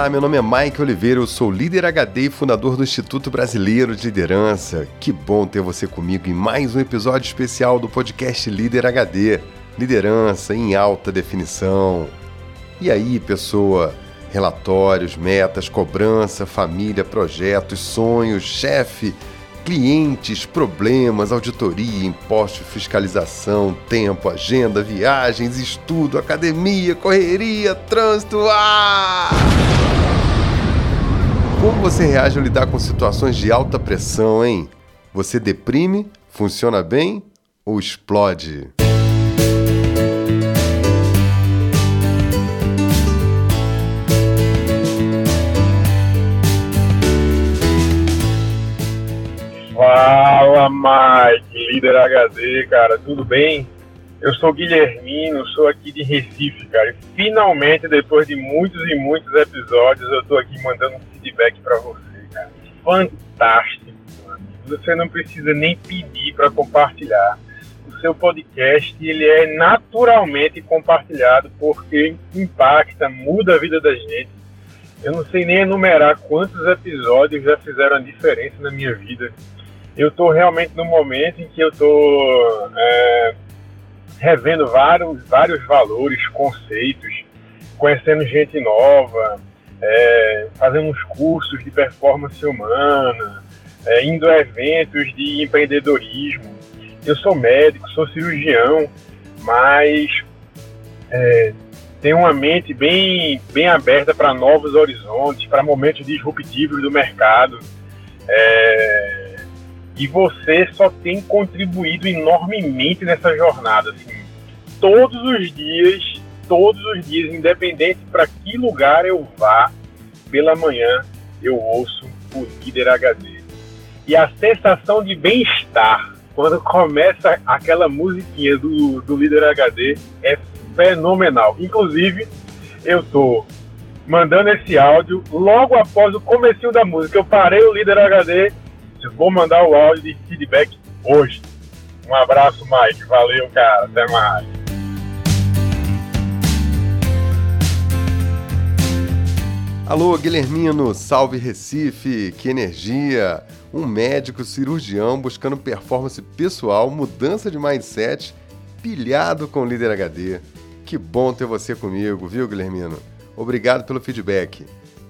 Olá, meu nome é Mike Oliveira, eu sou líder HD e fundador do Instituto Brasileiro de Liderança. Que bom ter você comigo em mais um episódio especial do podcast Líder HD. Liderança em alta definição. E aí, pessoa? Relatórios, metas, cobrança, família, projetos, sonhos, chefe, clientes, problemas, auditoria, imposto, fiscalização, tempo, agenda, viagens, estudo, academia, correria, trânsito. Ah! Como você reage ao lidar com situações de alta pressão, hein? Você deprime, funciona bem ou explode? Fala, Mike, líder HD, cara, tudo bem? Eu sou Guilhermino, sou aqui de Recife, cara. E finalmente, depois de muitos e muitos episódios, eu tô aqui mandando um feedback para você, cara. Fantástico, mano. Você não precisa nem pedir para compartilhar. O seu podcast, ele é naturalmente compartilhado porque impacta, muda a vida da gente. Eu não sei nem enumerar quantos episódios já fizeram a diferença na minha vida eu estou realmente no momento em que eu estou é, revendo vários, vários valores, conceitos, conhecendo gente nova, é, fazendo uns cursos de performance humana, é, indo a eventos de empreendedorismo. Eu sou médico, sou cirurgião, mas é, tenho uma mente bem, bem aberta para novos horizontes, para momentos disruptivos do mercado. É, e você só tem contribuído enormemente nessa jornada. Assim, todos os dias, todos os dias, independente para que lugar eu vá, pela manhã eu ouço o líder HD. E a sensação de bem-estar quando começa aquela musiquinha do, do líder HD é fenomenal. Inclusive, eu tô mandando esse áudio logo após o começo da música. Eu parei o líder HD Vou mandar o áudio de feedback hoje. Um abraço, Mike. Valeu, cara. Até mais. Alô, Guilhermino, salve Recife, que energia! Um médico cirurgião buscando performance pessoal, mudança de mindset, pilhado com o líder HD. Que bom ter você comigo, viu, Guilhermino? Obrigado pelo feedback.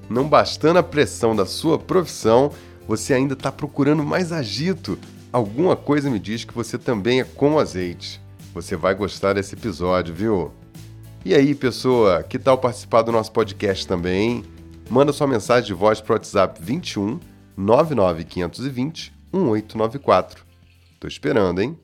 Não bastando a pressão da sua profissão, você ainda está procurando mais agito, alguma coisa me diz que você também é com azeite. Você vai gostar desse episódio, viu? E aí, pessoa, que tal participar do nosso podcast também? Manda sua mensagem de voz para o WhatsApp 21 99520 1894. Tô esperando, hein?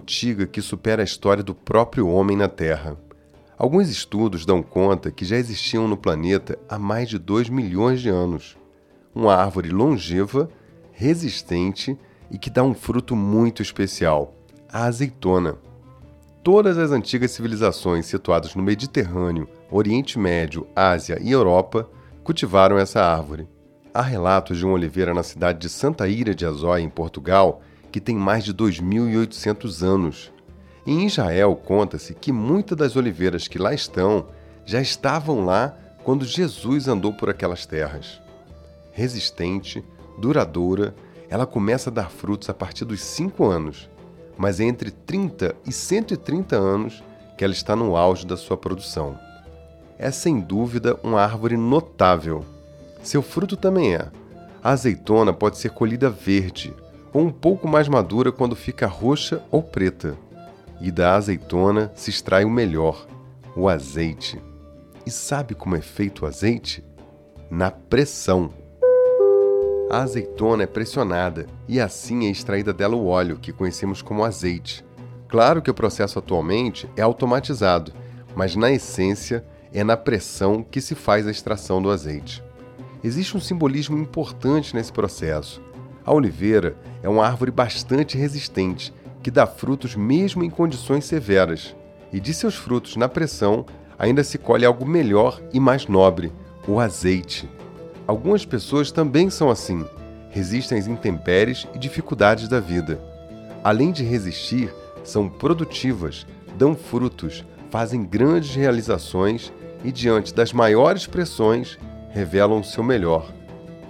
Antiga que supera a história do próprio homem na Terra. Alguns estudos dão conta que já existiam no planeta há mais de 2 milhões de anos. Uma árvore longeva, resistente e que dá um fruto muito especial, a azeitona. Todas as antigas civilizações situadas no Mediterrâneo, Oriente Médio, Ásia e Europa cultivaram essa árvore. Há relatos de uma oliveira na cidade de Santa Ira de Azóia, em Portugal, que tem mais de 2.800 anos. Em Israel, conta-se que muitas das oliveiras que lá estão já estavam lá quando Jesus andou por aquelas terras. Resistente, duradoura, ela começa a dar frutos a partir dos 5 anos, mas é entre 30 e 130 anos que ela está no auge da sua produção. É sem dúvida uma árvore notável. Seu fruto também é. A azeitona pode ser colhida verde, ou um pouco mais madura quando fica roxa ou preta. E da azeitona se extrai o melhor, o azeite. E sabe como é feito o azeite? Na pressão. A azeitona é pressionada e assim é extraída dela o óleo, que conhecemos como azeite. Claro que o processo atualmente é automatizado, mas na essência é na pressão que se faz a extração do azeite. Existe um simbolismo importante nesse processo A oliveira é uma árvore bastante resistente que dá frutos mesmo em condições severas. E de seus frutos na pressão ainda se colhe algo melhor e mais nobre, o azeite. Algumas pessoas também são assim, resistem às intempéries e dificuldades da vida. Além de resistir, são produtivas, dão frutos, fazem grandes realizações e, diante das maiores pressões, revelam o seu melhor,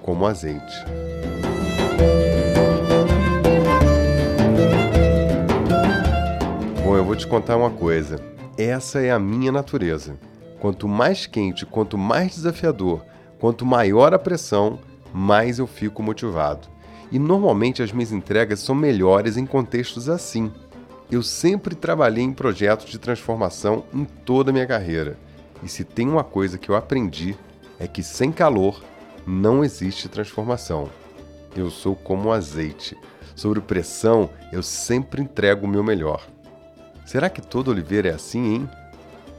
como azeite. Bom, eu vou te contar uma coisa. Essa é a minha natureza. Quanto mais quente, quanto mais desafiador, quanto maior a pressão, mais eu fico motivado. E normalmente as minhas entregas são melhores em contextos assim. Eu sempre trabalhei em projetos de transformação em toda a minha carreira. E se tem uma coisa que eu aprendi é que sem calor não existe transformação. Eu sou como azeite. Sobre pressão, eu sempre entrego o meu melhor. Será que todo oliveira é assim, hein?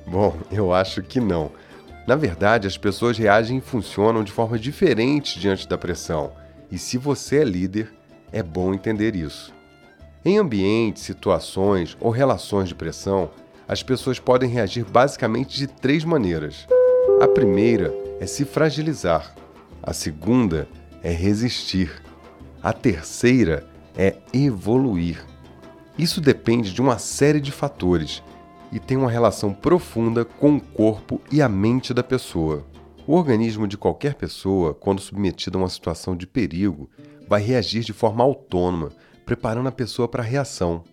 Bom, eu acho que não. Na verdade, as pessoas reagem e funcionam de forma diferente diante da pressão. E se você é líder, é bom entender isso. Em ambientes, situações ou relações de pressão, as pessoas podem reagir basicamente de três maneiras. A primeira é se fragilizar, a segunda é resistir, a terceira é evoluir. Isso depende de uma série de fatores e tem uma relação profunda com o corpo e a mente da pessoa. O organismo de qualquer pessoa, quando submetido a uma situação de perigo, vai reagir de forma autônoma, preparando a pessoa para a reação.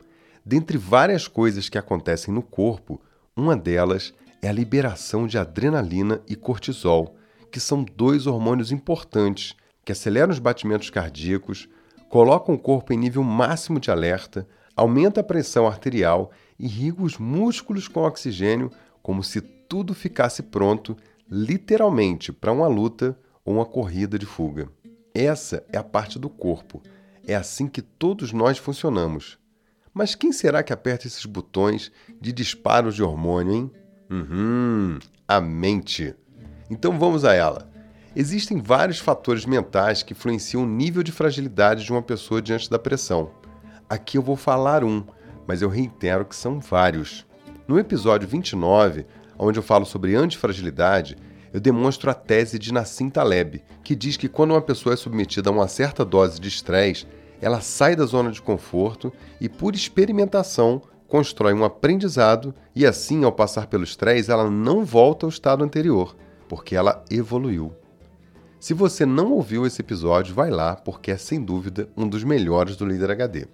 Dentre várias coisas que acontecem no corpo, uma delas é a liberação de adrenalina e cortisol, que são dois hormônios importantes que aceleram os batimentos cardíacos, colocam o corpo em nível máximo de alerta, aumenta a pressão arterial irriga os músculos com oxigênio como se tudo ficasse pronto literalmente para uma luta ou uma corrida de fuga. Essa é a parte do corpo. É assim que todos nós funcionamos. Mas quem será que aperta esses botões de disparos de hormônio, hein? Uhum, a mente. Então vamos a ela. Existem vários fatores mentais que influenciam o nível de fragilidade de uma pessoa diante da pressão. Aqui eu vou falar um, mas eu reitero que são vários. No episódio 29, onde eu falo sobre antifragilidade, eu demonstro a tese de Nassim Taleb, que diz que quando uma pessoa é submetida a uma certa dose de estresse, ela sai da zona de conforto e, por experimentação, constrói um aprendizado e, assim, ao passar pelo estresse, ela não volta ao estado anterior, porque ela evoluiu. Se você não ouviu esse episódio, vai lá, porque é sem dúvida um dos melhores do Líder HD.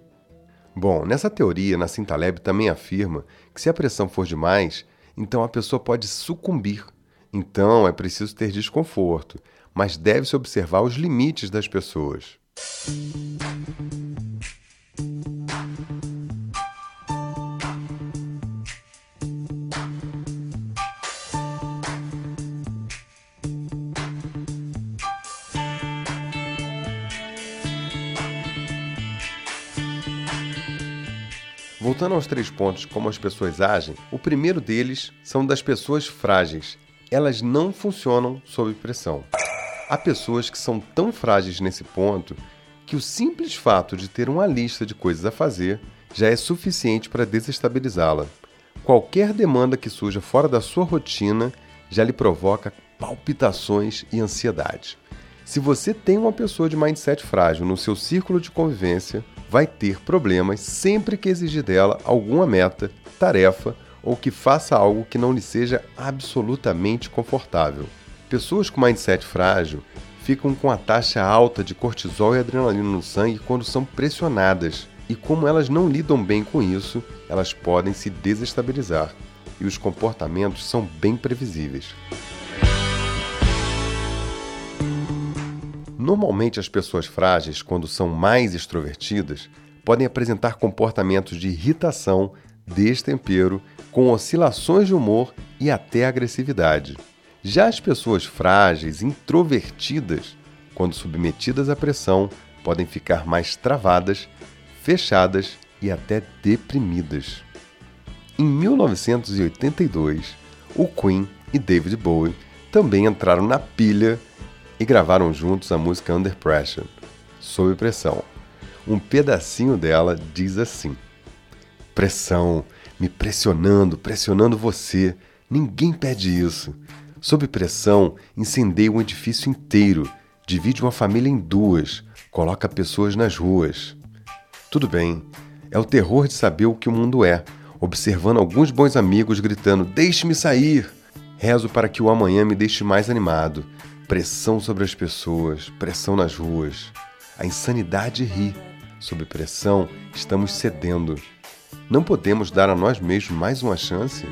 Bom, nessa teoria, Nassim Taleb também afirma que se a pressão for demais, então a pessoa pode sucumbir. Então é preciso ter desconforto, mas deve-se observar os limites das pessoas. Voltando aos três pontos como as pessoas agem, o primeiro deles são das pessoas frágeis. Elas não funcionam sob pressão. Há pessoas que são tão frágeis nesse ponto que o simples fato de ter uma lista de coisas a fazer já é suficiente para desestabilizá-la. Qualquer demanda que surja fora da sua rotina já lhe provoca palpitações e ansiedade. Se você tem uma pessoa de mindset frágil no seu círculo de convivência, vai ter problemas sempre que exigir dela alguma meta, tarefa ou que faça algo que não lhe seja absolutamente confortável. Pessoas com mindset frágil ficam com a taxa alta de cortisol e adrenalina no sangue quando são pressionadas, e como elas não lidam bem com isso, elas podem se desestabilizar, e os comportamentos são bem previsíveis. Normalmente, as pessoas frágeis, quando são mais extrovertidas, podem apresentar comportamentos de irritação, destempero, com oscilações de humor e até agressividade. Já as pessoas frágeis, introvertidas, quando submetidas à pressão, podem ficar mais travadas, fechadas e até deprimidas. Em 1982, o Queen e David Bowie também entraram na pilha e gravaram juntos a música Under Pressure. sob pressão. Um pedacinho dela diz assim: Pressão, me pressionando, pressionando você. Ninguém pede isso. Sob pressão, incendeia um edifício inteiro, divide uma família em duas, coloca pessoas nas ruas. Tudo bem, é o terror de saber o que o mundo é, observando alguns bons amigos gritando: Deixe-me sair! Rezo para que o amanhã me deixe mais animado. Pressão sobre as pessoas, pressão nas ruas. A insanidade ri. Sob pressão, estamos cedendo. Não podemos dar a nós mesmos mais uma chance?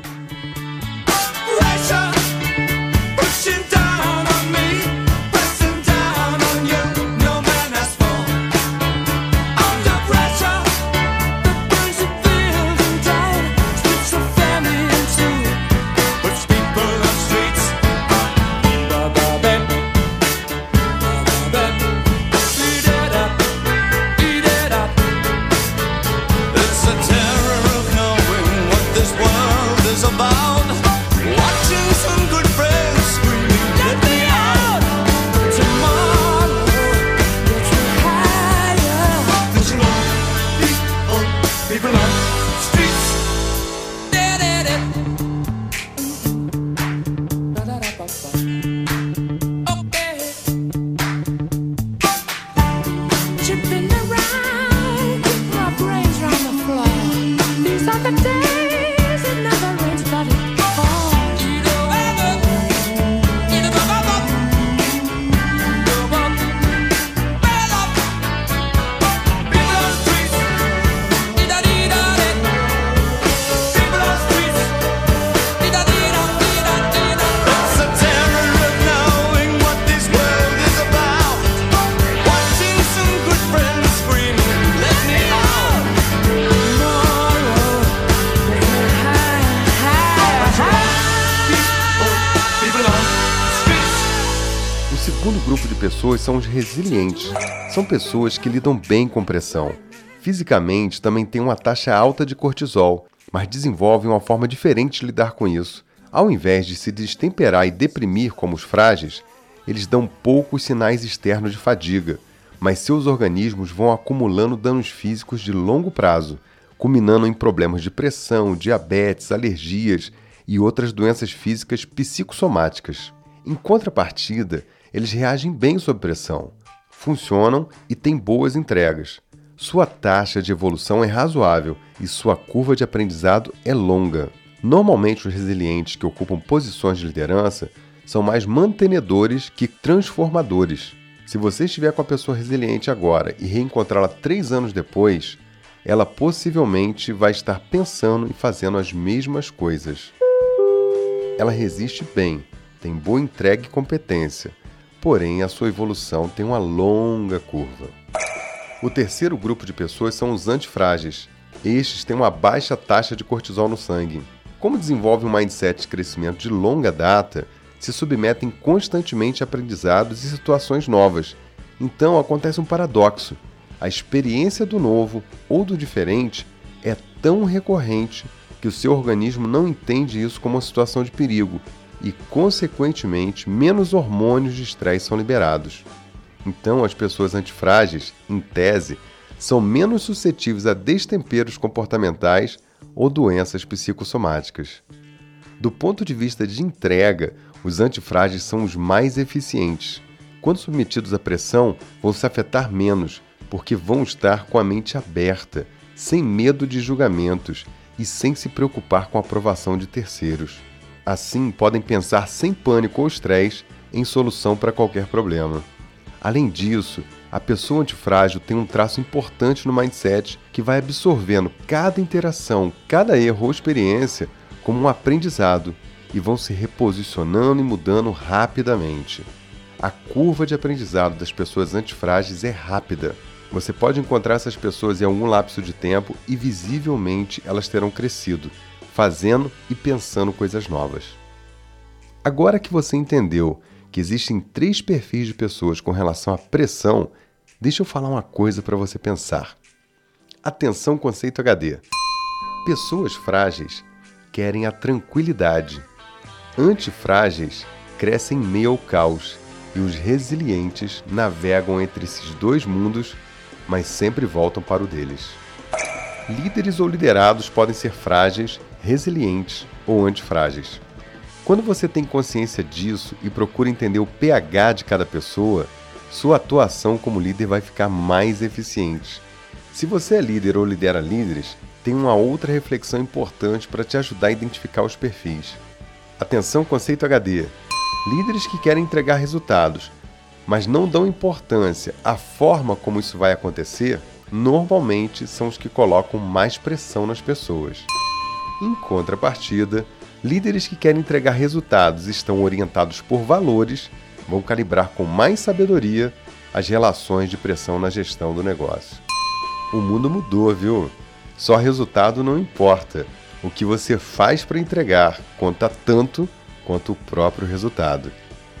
Pessoas são os resilientes. São pessoas que lidam bem com pressão. Fisicamente, também têm uma taxa alta de cortisol, mas desenvolvem uma forma diferente de lidar com isso. Ao invés de se destemperar e deprimir como os frágeis, eles dão poucos sinais externos de fadiga, mas seus organismos vão acumulando danos físicos de longo prazo, culminando em problemas de pressão, diabetes, alergias e outras doenças físicas psicossomáticas. Em contrapartida, eles reagem bem sob pressão, funcionam e têm boas entregas. Sua taxa de evolução é razoável e sua curva de aprendizado é longa. Normalmente, os resilientes que ocupam posições de liderança são mais mantenedores que transformadores. Se você estiver com a pessoa resiliente agora e reencontrá-la três anos depois, ela possivelmente vai estar pensando e fazendo as mesmas coisas. Ela resiste bem, tem boa entrega e competência, porém a sua evolução tem uma longa curva. O terceiro grupo de pessoas são os antifrágeis. Estes têm uma baixa taxa de cortisol no sangue. Como desenvolvem um mindset de crescimento de longa data, se submetem constantemente a aprendizados e situações novas. Então acontece um paradoxo. A experiência do novo ou do diferente é tão recorrente que o seu organismo não entende isso como uma situação de perigo e, consequentemente, menos hormônios de estresse são liberados. Então, as pessoas antifrágeis, em tese, são menos suscetíveis a destemperos comportamentais ou doenças psicossomáticas. Do ponto de vista de entrega, os antifrágeis são os mais eficientes. Quando submetidos à pressão, vão se afetar menos, porque vão estar com a mente aberta, sem medo de julgamentos e sem se preocupar com a aprovação de terceiros. Assim, podem pensar sem pânico ou estresse em solução para qualquer problema. Além disso, a pessoa antifrágil tem um traço importante no mindset que vai absorvendo cada interação, cada erro ou experiência como um aprendizado e vão se reposicionando e mudando rapidamente. A curva de aprendizado das pessoas antifrágeis é rápida. Você pode encontrar essas pessoas em algum lapso de tempo e visivelmente elas terão crescido, fazendo e pensando coisas novas. Agora que você entendeu que existem três perfis de pessoas com relação à pressão, deixa eu falar uma coisa para você pensar. Atenção, conceito HD. Pessoas frágeis querem a tranquilidade. Antifrágeis crescem em meio ao caos e os resilientes navegam entre esses dois mundos, mas sempre voltam para o deles. Líderes ou liderados podem ser frágeis, resilientes ou antifrágeis. Quando você tem consciência disso e procura entender o pH de cada pessoa, sua atuação como líder vai ficar mais eficiente. Se você é líder ou lidera líderes, tem uma outra reflexão importante para te ajudar a identificar os perfis. Atenção, conceito HD. Líderes que querem entregar resultados, mas não dão importância à forma como isso vai acontecer, normalmente são os que colocam mais pressão nas pessoas. Em contrapartida, líderes que querem entregar resultados e estão orientados por valores vão calibrar com mais sabedoria as relações de pressão na gestão do negócio. O mundo mudou, viu? Só resultado não importa. O que você faz para entregar conta tanto quanto o próprio resultado.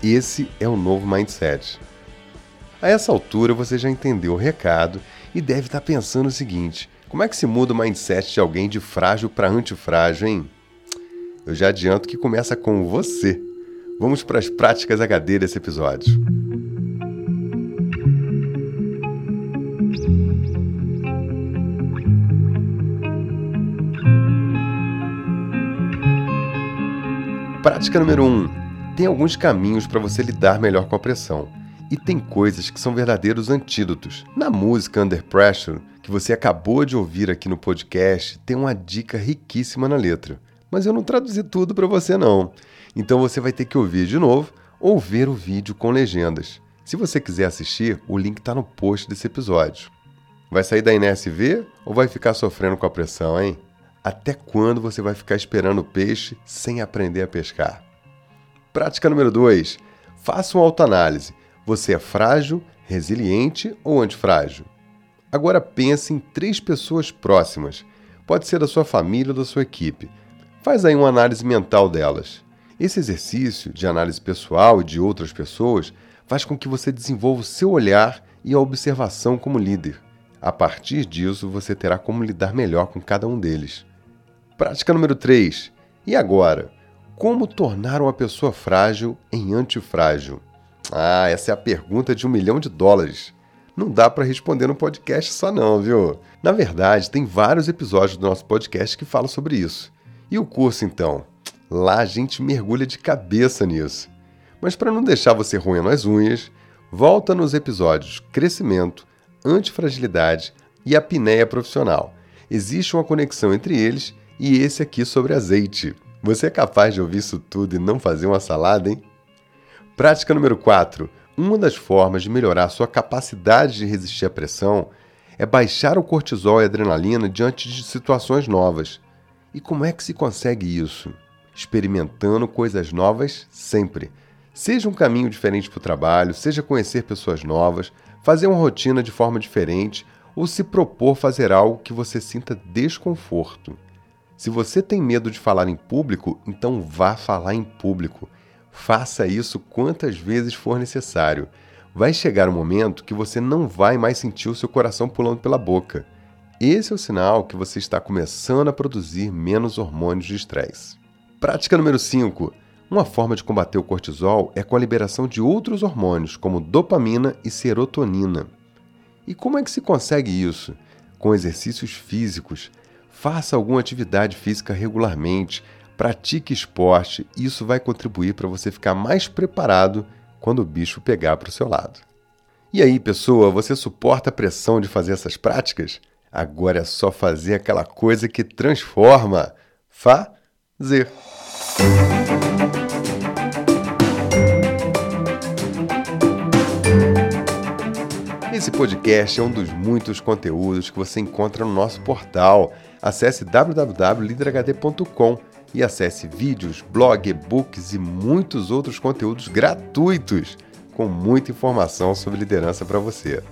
Esse é o novo mindset. A essa altura você já entendeu o recado e deve estar tá pensando o seguinte: como é que se muda o mindset de alguém de frágil para antifrágil, hein? Eu já adianto que começa com você. Vamos para as práticas HD desse episódio. Prática número 1. Um, tem alguns caminhos para você lidar melhor com a pressão. E tem coisas que são verdadeiros antídotos. Na música Under Pressure, que você acabou de ouvir aqui no podcast, tem uma dica riquíssima na letra. Mas eu não traduzi tudo para você não. Então você vai ter que ouvir de novo ou ver o vídeo com legendas. Se você quiser assistir, o link está no post desse episódio. Vai sair da NSV ou vai ficar sofrendo com a pressão, hein? Até quando você vai ficar esperando o peixe sem aprender a pescar? Prática número 2. Faça uma autoanálise. Você é frágil, resiliente ou antifrágil? Agora pense em três pessoas próximas. Pode ser da sua família ou da sua equipe. Faz aí uma análise mental delas. Esse exercício de análise pessoal e de outras pessoas faz com que você desenvolva o seu olhar e a observação como líder. A partir disso, você terá como lidar melhor com cada um deles. Prática número 3. E agora? Como tornar uma pessoa frágil em antifrágil? Ah, essa é a pergunta de um milhão de dólares. Não dá para responder no podcast só não, viu? Na verdade, tem vários episódios do nosso podcast que falam sobre isso. E o curso então? Lá a gente mergulha de cabeça nisso. Mas para não deixar você roendo as unhas, volta nos episódios Crescimento, Antifragilidade e Apneia Profissional. Existe uma conexão entre eles e esse aqui sobre azeite. Você é capaz de ouvir isso tudo e não fazer uma salada, hein? Prática número 4. Uma das formas de melhorar sua capacidade de resistir à pressão é baixar o cortisol e adrenalina diante de situações novas. E como é que se consegue isso? Experimentando coisas novas sempre. Seja um caminho diferente para o trabalho, seja conhecer pessoas novas, fazer uma rotina de forma diferente ou se propor fazer algo que você sinta desconforto. Se você tem medo de falar em público, então vá falar em público. Faça isso quantas vezes for necessário. Vai chegar um momento que você não vai mais sentir o seu coração pulando pela boca. Esse é o sinal que você está começando a produzir menos hormônios de estresse. Prática número 5. Uma forma de combater o cortisol é com a liberação de outros hormônios, como dopamina e serotonina. E como é que se consegue isso? Com exercícios físicos, Faça alguma atividade física regularmente, pratique esporte, isso vai contribuir para você ficar mais preparado quando o bicho pegar para o seu lado. E aí, pessoa, você suporta a pressão de fazer essas práticas? Agora é só fazer aquela coisa que transforma. Fazer. Esse podcast é um dos muitos conteúdos que você encontra no nosso portal acesse www.liderhd.com e acesse vídeos, blog, e-books e muitos outros conteúdos gratuitos com muita informação sobre liderança para você.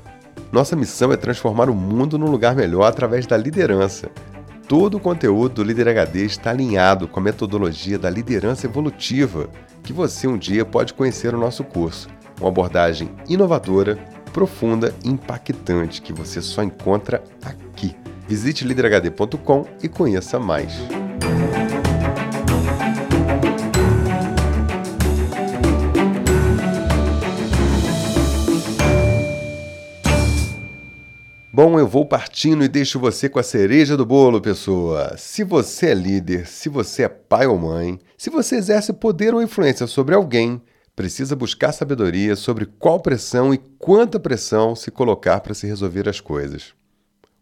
Nossa missão é transformar o mundo num lugar melhor através da liderança. Todo o conteúdo do Líder HD está alinhado com a metodologia da liderança evolutiva, que você um dia pode conhecer no nosso curso. Uma abordagem inovadora, profunda e impactante que você só encontra aqui. Visite liderhd.com e conheça mais. Bom, eu vou partindo e deixo você com a cereja do bolo, pessoa. Se você é líder, se você é pai ou mãe, se você exerce poder ou influência sobre alguém, precisa buscar sabedoria sobre qual pressão e quanta pressão se colocar para se resolver as coisas.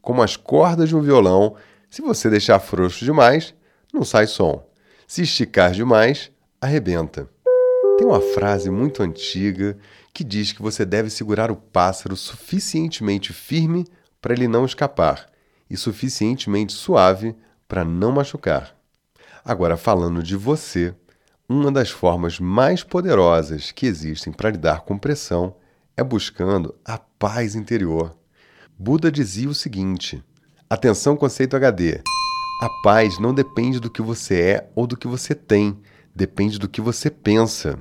Como as cordas de um violão, se você deixar frouxo demais, não sai som. Se esticar demais, arrebenta. Tem uma frase muito antiga que diz que você deve segurar o pássaro suficientemente firme para ele não escapar e suficientemente suave para não machucar. Agora, falando de você, uma das formas mais poderosas que existem para lidar com pressão é buscando a paz interior. Buda dizia o seguinte: atenção, conceito HD. A paz não depende do que você é ou do que você tem, depende do que você pensa.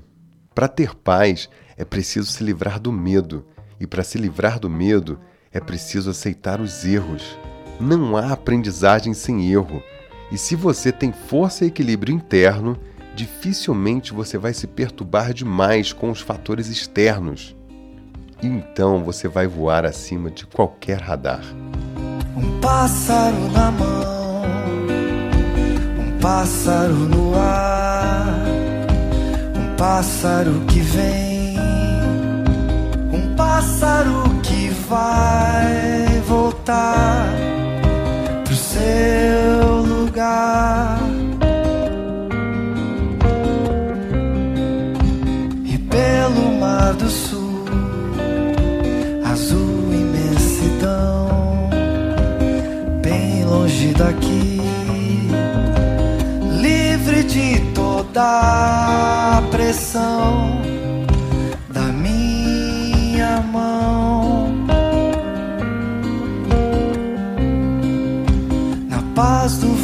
Para ter paz, é preciso se livrar do medo, e para se livrar do medo, é preciso aceitar os erros. Não há aprendizagem sem erro. E se você tem força e equilíbrio interno, dificilmente você vai se perturbar demais com os fatores externos. E então você vai voar acima de qualquer radar. Um pássaro na mão, um pássaro no ar pássaro que vem, um pássaro vai voltar pro seu lugar. E pelo mar do sul, azul imensidão, bem longe daqui, livre de toda pressão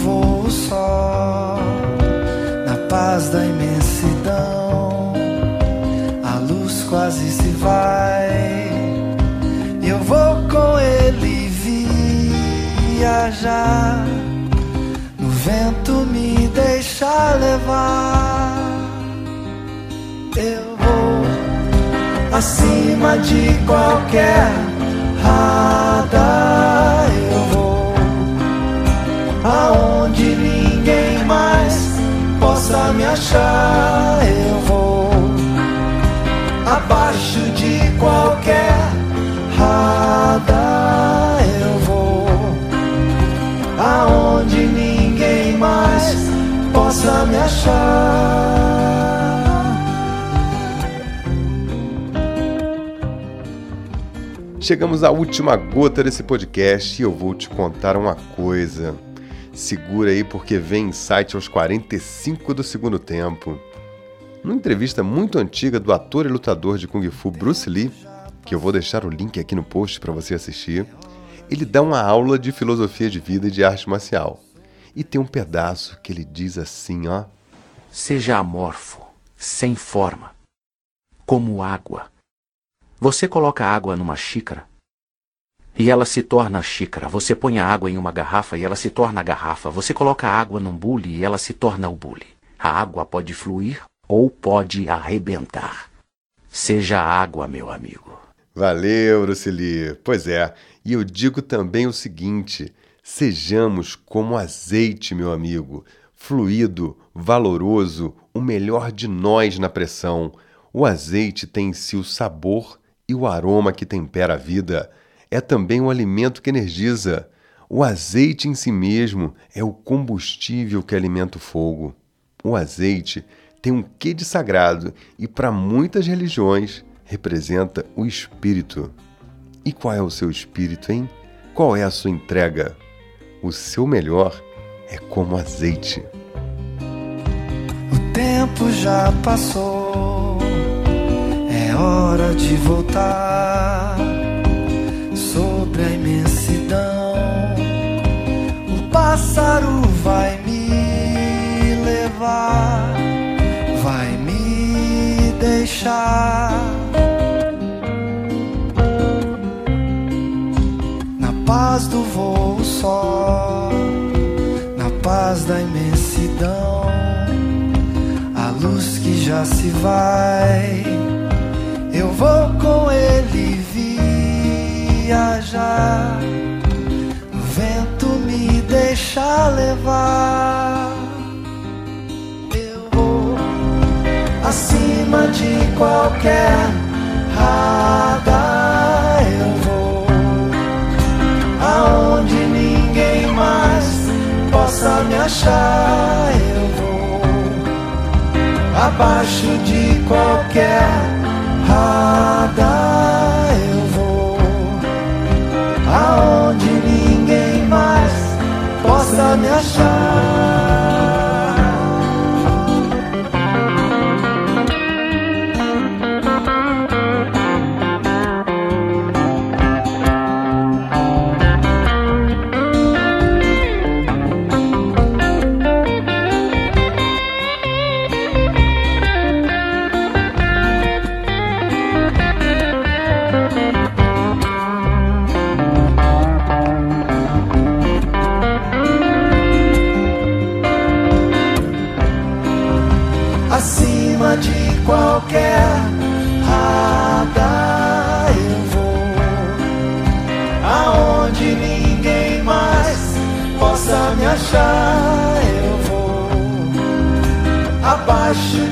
voo só, na paz da imensidão, a luz quase se vai. Eu vou com ele viajar. No vento me deixa levar. Eu vou acima de qualquer radar. Aonde ninguém mais possa me achar. Eu vou abaixo de qualquer radar. Eu vou aonde ninguém mais possa me achar. Chegamos à última gota desse podcast e eu vou te contar uma coisa. Segura aí porque vem insight aos 45 do segundo tempo. Numa entrevista muito antiga do ator e lutador de Kung Fu Bruce Lee, que eu vou deixar o link aqui no post para você assistir, ele dá uma aula de filosofia de vida e de arte marcial. E tem um pedaço que ele diz assim, ó: Seja amorfo, sem forma, como água você coloca água numa xícara e ela se torna xícara. Você põe a água em uma garrafa e ela se torna garrafa. Você coloca a água num bule e ela se torna o bule. A água pode fluir ou pode arrebentar. Seja água, meu amigo. Valeu, Bruce Pois é, e eu digo também o seguinte: sejamos como azeite, meu amigo, fluido, valoroso, o melhor de nós na pressão. O azeite tem em si o sabor e o aroma que tempera a vida é também o alimento que energiza. O azeite em si mesmo é o combustível que alimenta o fogo. O azeite tem um quê de sagrado e, para muitas religiões, representa o espírito. E qual é o seu espírito, hein? Qual é a sua entrega? O seu melhor é como azeite. O tempo já passou hora de voltar pássaro vai me levar, vai me deixar. Na paz do voo só, na paz da imensidão, a luz que já se vai eu vou com ele viajar. Deixar levar. Eu vou acima de qualquer radar. Eu vou aonde ninguém mais possa me achar. Eu vou abaixo de qualquer abaixo